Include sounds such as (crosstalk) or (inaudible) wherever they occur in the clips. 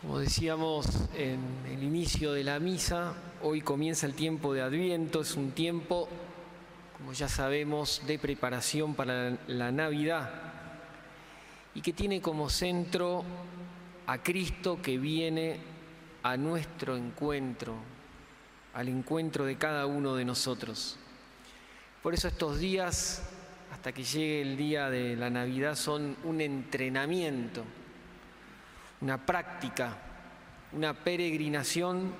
Como decíamos en el inicio de la misa, hoy comienza el tiempo de Adviento, es un tiempo, como ya sabemos, de preparación para la Navidad y que tiene como centro a Cristo que viene a nuestro encuentro, al encuentro de cada uno de nosotros. Por eso estos días, hasta que llegue el día de la Navidad, son un entrenamiento una práctica, una peregrinación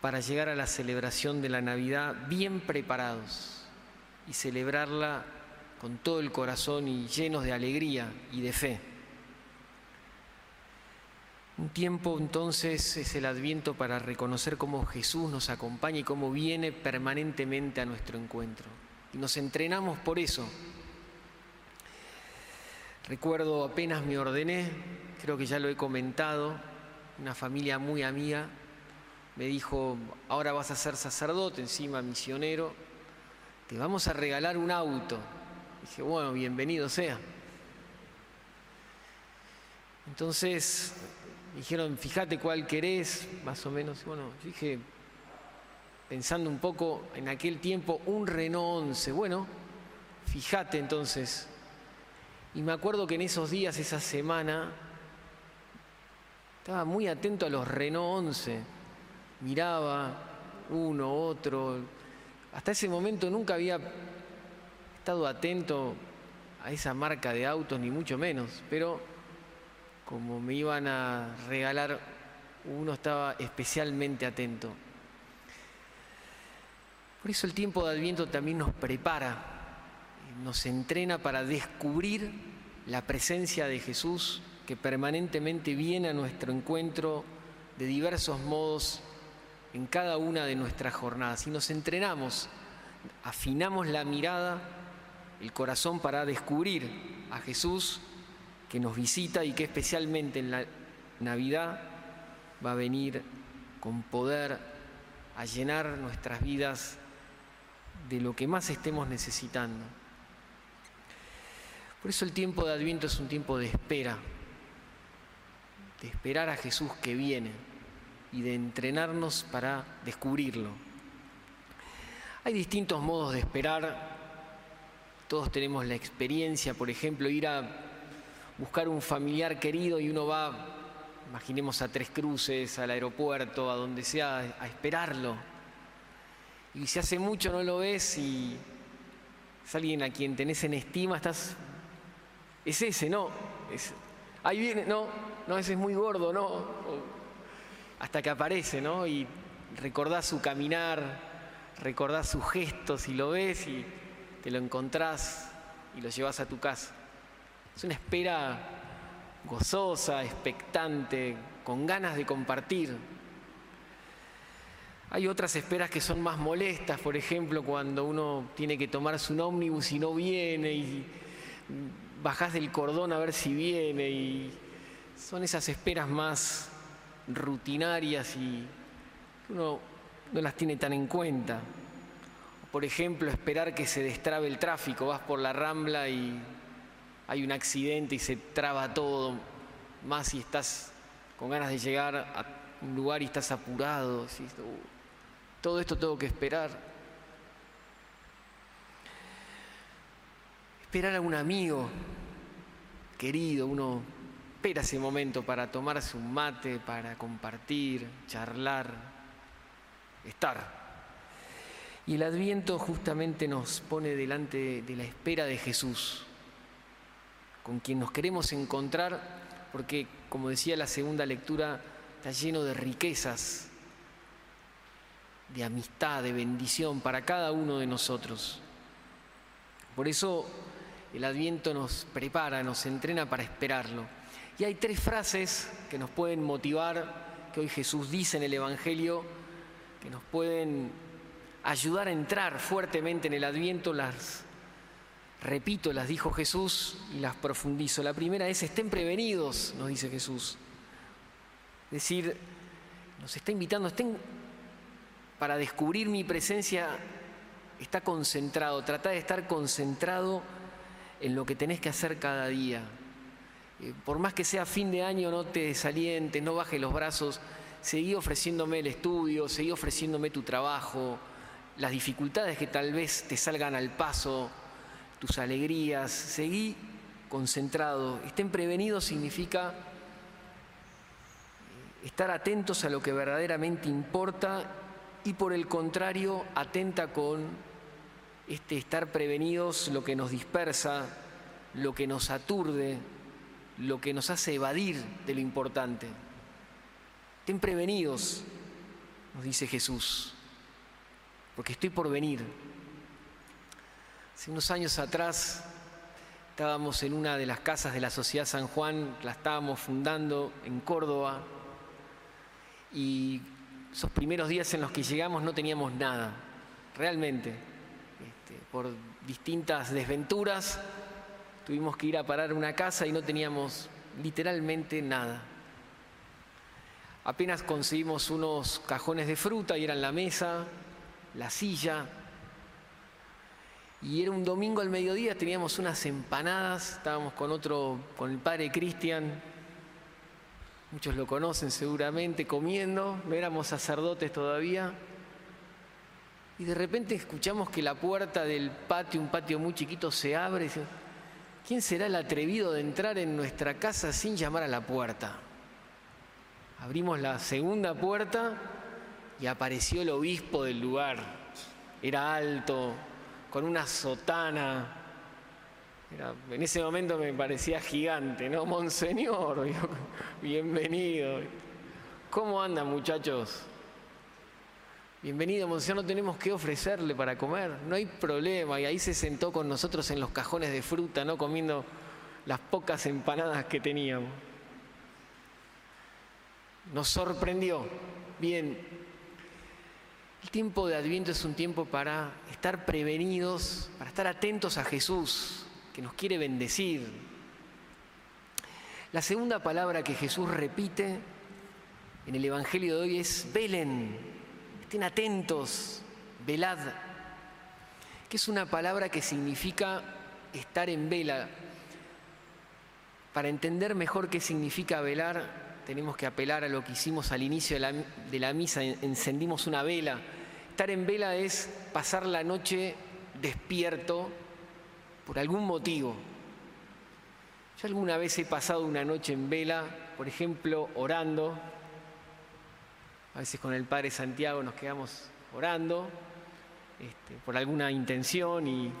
para llegar a la celebración de la Navidad bien preparados y celebrarla con todo el corazón y llenos de alegría y de fe. Un tiempo entonces es el adviento para reconocer cómo Jesús nos acompaña y cómo viene permanentemente a nuestro encuentro. Y nos entrenamos por eso. Recuerdo apenas me ordené, creo que ya lo he comentado, una familia muy amiga me dijo, ahora vas a ser sacerdote, encima misionero, te vamos a regalar un auto. Dije, bueno, bienvenido sea. Entonces dijeron, fíjate cuál querés, más o menos. Bueno, dije, pensando un poco en aquel tiempo, un Renault 11. Bueno, fíjate entonces. Y me acuerdo que en esos días, esa semana, estaba muy atento a los Renault 11, miraba uno, otro. Hasta ese momento nunca había estado atento a esa marca de autos, ni mucho menos, pero como me iban a regalar, uno estaba especialmente atento. Por eso el tiempo de Adviento también nos prepara, nos entrena para descubrir la presencia de Jesús que permanentemente viene a nuestro encuentro de diversos modos en cada una de nuestras jornadas. Y nos entrenamos, afinamos la mirada, el corazón para descubrir a Jesús que nos visita y que especialmente en la Navidad va a venir con poder a llenar nuestras vidas de lo que más estemos necesitando. Por eso el tiempo de Adviento es un tiempo de espera, de esperar a Jesús que viene y de entrenarnos para descubrirlo. Hay distintos modos de esperar, todos tenemos la experiencia, por ejemplo, ir a buscar un familiar querido y uno va, imaginemos a Tres Cruces, al aeropuerto, a donde sea, a esperarlo. Y si hace mucho no lo ves y es alguien a quien tenés en estima, estás... Es ese, ¿no? Ahí viene, no, no, ese es muy gordo, no. Hasta que aparece, ¿no? Y recordás su caminar, recordás sus gestos y lo ves y te lo encontrás y lo llevas a tu casa. Es una espera gozosa, expectante, con ganas de compartir. Hay otras esperas que son más molestas, por ejemplo, cuando uno tiene que tomarse un ómnibus y no viene y bajás del cordón a ver si viene y son esas esperas más rutinarias y uno no las tiene tan en cuenta. Por ejemplo, esperar que se destrabe el tráfico, vas por la rambla y hay un accidente y se traba todo, más si estás con ganas de llegar a un lugar y estás apurado, uh, todo esto tengo que esperar. Esperar a un amigo querido, uno espera ese momento para tomarse un mate, para compartir, charlar, estar. Y el adviento justamente nos pone delante de la espera de Jesús, con quien nos queremos encontrar, porque como decía la segunda lectura, está lleno de riquezas, de amistad, de bendición para cada uno de nosotros. Por eso el adviento nos prepara, nos entrena para esperarlo. Y hay tres frases que nos pueden motivar, que hoy Jesús dice en el Evangelio, que nos pueden ayudar a entrar fuertemente en el adviento. Las repito, las dijo Jesús y las profundizo. La primera es, estén prevenidos, nos dice Jesús. Es decir, nos está invitando, estén para descubrir mi presencia, está concentrado, trata de estar concentrado en lo que tenés que hacer cada día, Eh, por más que sea fin de año, no te desalientes, no bajes los brazos, seguí ofreciéndome el estudio, seguí ofreciéndome tu trabajo, las dificultades que tal vez te salgan al paso, tus alegrías, seguí concentrado. Estén prevenidos significa eh, estar atentos a lo que verdaderamente importa y por el contrario, atenta con este estar prevenidos lo que nos dispersa, lo que nos aturde, lo que nos hace evadir de lo importante. Estén prevenidos, nos dice Jesús, porque estoy por venir. Hace unos años atrás estábamos en una de las casas de la Sociedad San Juan, la estábamos fundando en Córdoba, y esos primeros días en los que llegamos no teníamos nada, realmente. Por distintas desventuras tuvimos que ir a parar una casa y no teníamos literalmente nada. Apenas conseguimos unos cajones de fruta y eran la mesa, la silla. Y era un domingo al mediodía, teníamos unas empanadas, estábamos con otro, con el padre Cristian, muchos lo conocen seguramente, comiendo, no éramos sacerdotes todavía. Y de repente escuchamos que la puerta del patio, un patio muy chiquito, se abre. ¿Quién será el atrevido de entrar en nuestra casa sin llamar a la puerta? Abrimos la segunda puerta y apareció el obispo del lugar. Era alto, con una sotana. en ese momento me parecía gigante, ¿no? Monseñor, (laughs) bienvenido. ¿Cómo andan muchachos? Bienvenido, Monseñor, no tenemos que ofrecerle para comer, no hay problema. Y ahí se sentó con nosotros en los cajones de fruta, ¿no? Comiendo las pocas empanadas que teníamos nos sorprendió. Bien, el tiempo de Adviento es un tiempo para estar prevenidos, para estar atentos a Jesús, que nos quiere bendecir. La segunda palabra que Jesús repite en el Evangelio de hoy es velen, estén atentos, velad, que es una palabra que significa estar en vela. Para entender mejor qué significa velar, tenemos que apelar a lo que hicimos al inicio de la, misa, encendimos una vela. Estar en vela es pasar la noche despierto por algún motivo. Yo alguna vez he pasado una noche en vela, por ejemplo, orando. A veces con el Padre Santiago nos quedamos orando este, por alguna intención y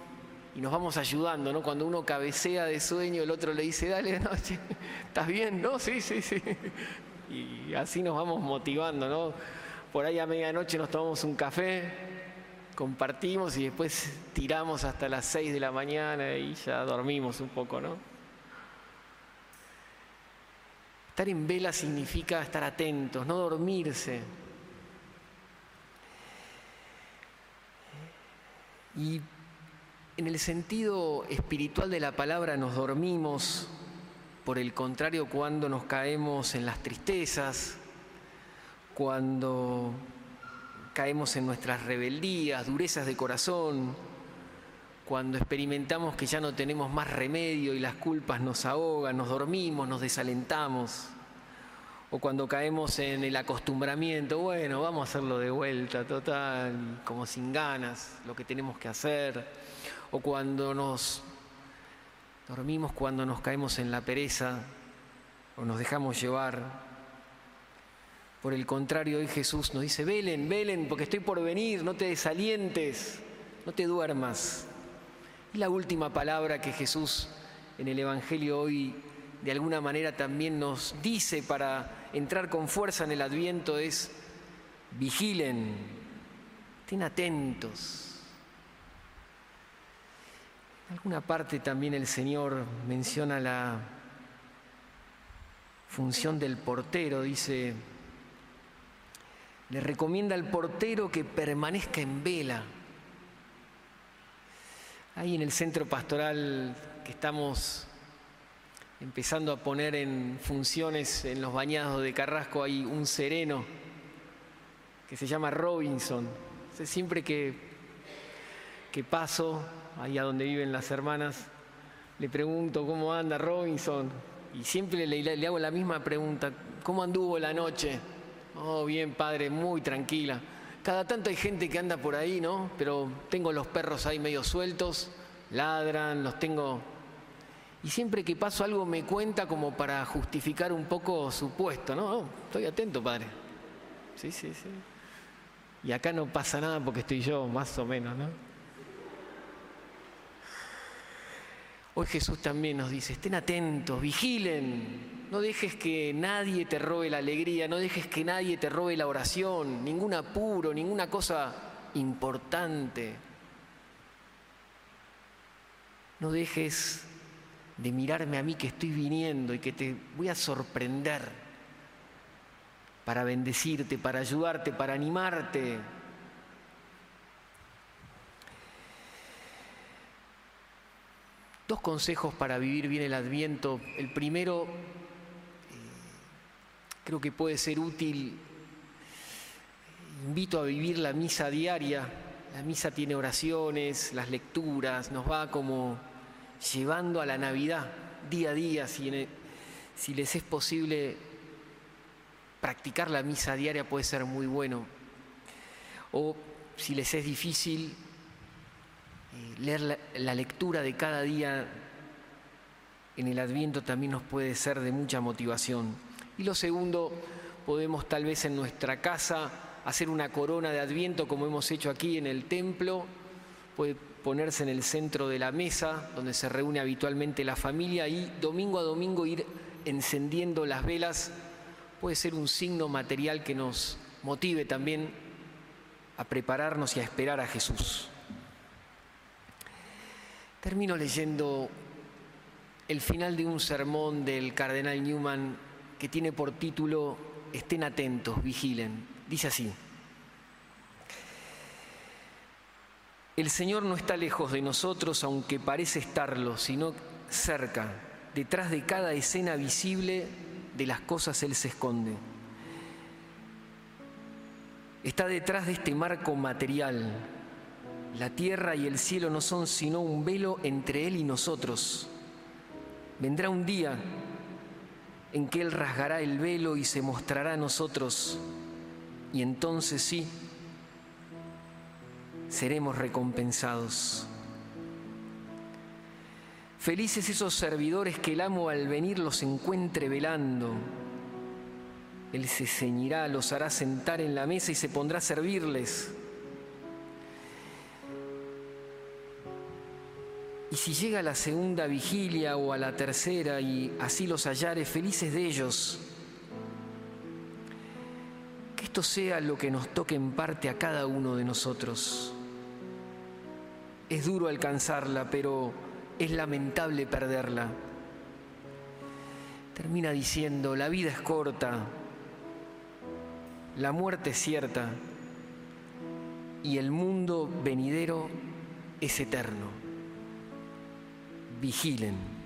nos vamos ayudando, ¿no? Cuando uno cabecea de sueño, el otro le dice, dale noche, (laughs) ¿estás bien? No, sí, sí, sí. (laughs) Y así nos vamos motivando, ¿no? Por ahí a medianoche nos tomamos un café, compartimos y después tiramos hasta las 6 de la mañana y ya dormimos un poco, ¿no? Estar en vela significa estar atentos, no dormirse. Y en el sentido espiritual de la palabra nos dormimos, por el contrario, cuando nos caemos en las tristezas, cuando caemos en nuestras rebeldías, durezas de corazón, cuando experimentamos que ya no tenemos más remedio y las culpas nos ahogan, nos dormimos, nos desalentamos, o cuando caemos en el acostumbramiento, bueno, vamos a hacerlo de vuelta, total, como sin ganas, lo que tenemos que hacer o cuando nos dormimos, cuando nos caemos en la pereza o nos dejamos llevar. Por el contrario, hoy Jesús nos dice, velen, velen, porque estoy por venir, no te desalientes, no te duermas. La última palabra que Jesús en el Evangelio hoy de alguna manera también nos dice para entrar con fuerza en el adviento es, vigilen, estén atentos. En alguna parte también el Señor menciona la función del portero, dice, le recomienda al portero que permanezca en vela. Ahí en el centro pastoral que estamos empezando a poner en funciones en los bañados de Carrasco hay un sereno que se llama Robinson. Siempre que, que paso ahí a donde viven las hermanas, le pregunto cómo anda Robinson, Y siempre le, hago la misma pregunta, ¿cómo anduvo la noche? Oh, bien, padre, muy tranquila. Cada tanto hay gente que anda por ahí, ¿no? Pero tengo los perros ahí medio sueltos, ladran, los tengo... Y siempre que paso algo me cuenta como para justificar un poco su puesto, ¿no? Oh, estoy atento, padre. Sí, sí, sí. Y acá no pasa nada porque estoy yo, más o menos, ¿no? Hoy Jesús también nos dice, estén atentos, vigilen, no dejes que nadie te robe la alegría, no dejes que nadie te robe la oración, ningún apuro, ninguna cosa importante. No dejes de mirarme a mí que estoy viniendo y que te voy a sorprender para bendecirte, para ayudarte, para animarte. Dos consejos para vivir bien el adviento. El primero, creo que puede ser útil. Invito a vivir la misa diaria. La misa tiene oraciones, las lecturas, nos va como llevando a la Navidad día a día, si, les es posible practicar la misa diaria puede ser muy bueno. O si les es difícil, eh, leer la, lectura de cada día en el Adviento también nos puede ser de mucha motivación. Y lo segundo, podemos tal vez en nuestra casa hacer una corona de Adviento como hemos hecho aquí en el templo. Puede ponerse en el centro de la mesa donde se reúne habitualmente la familia y domingo a domingo ir encendiendo las velas puede ser un signo material que nos motive también a prepararnos y a esperar a Jesús. Termino leyendo el final de un sermón del cardenal Newman que tiene por título Estén atentos, vigilen. Dice así. El Señor no está lejos de nosotros, aunque parece estarlo, sino cerca, detrás de cada escena visible de las cosas Él se esconde. Está detrás de este marco material. La tierra y el cielo no son sino un velo entre Él y nosotros. Vendrá un día en que Él rasgará el velo y se mostrará a nosotros. Y entonces sí, seremos recompensados. Felices esos servidores que el amo al venir los encuentre velando. Él se ceñirá, los hará sentar en la mesa y se pondrá a servirles. Y si llega a la segunda vigilia o a la tercera y así los hallare, felices de ellos, que esto sea lo que nos toque en parte a cada uno de nosotros. Es duro alcanzarla, pero es lamentable perderla. Termina diciendo, la vida es corta, la muerte es cierta y el mundo venidero es eterno. Vigilen.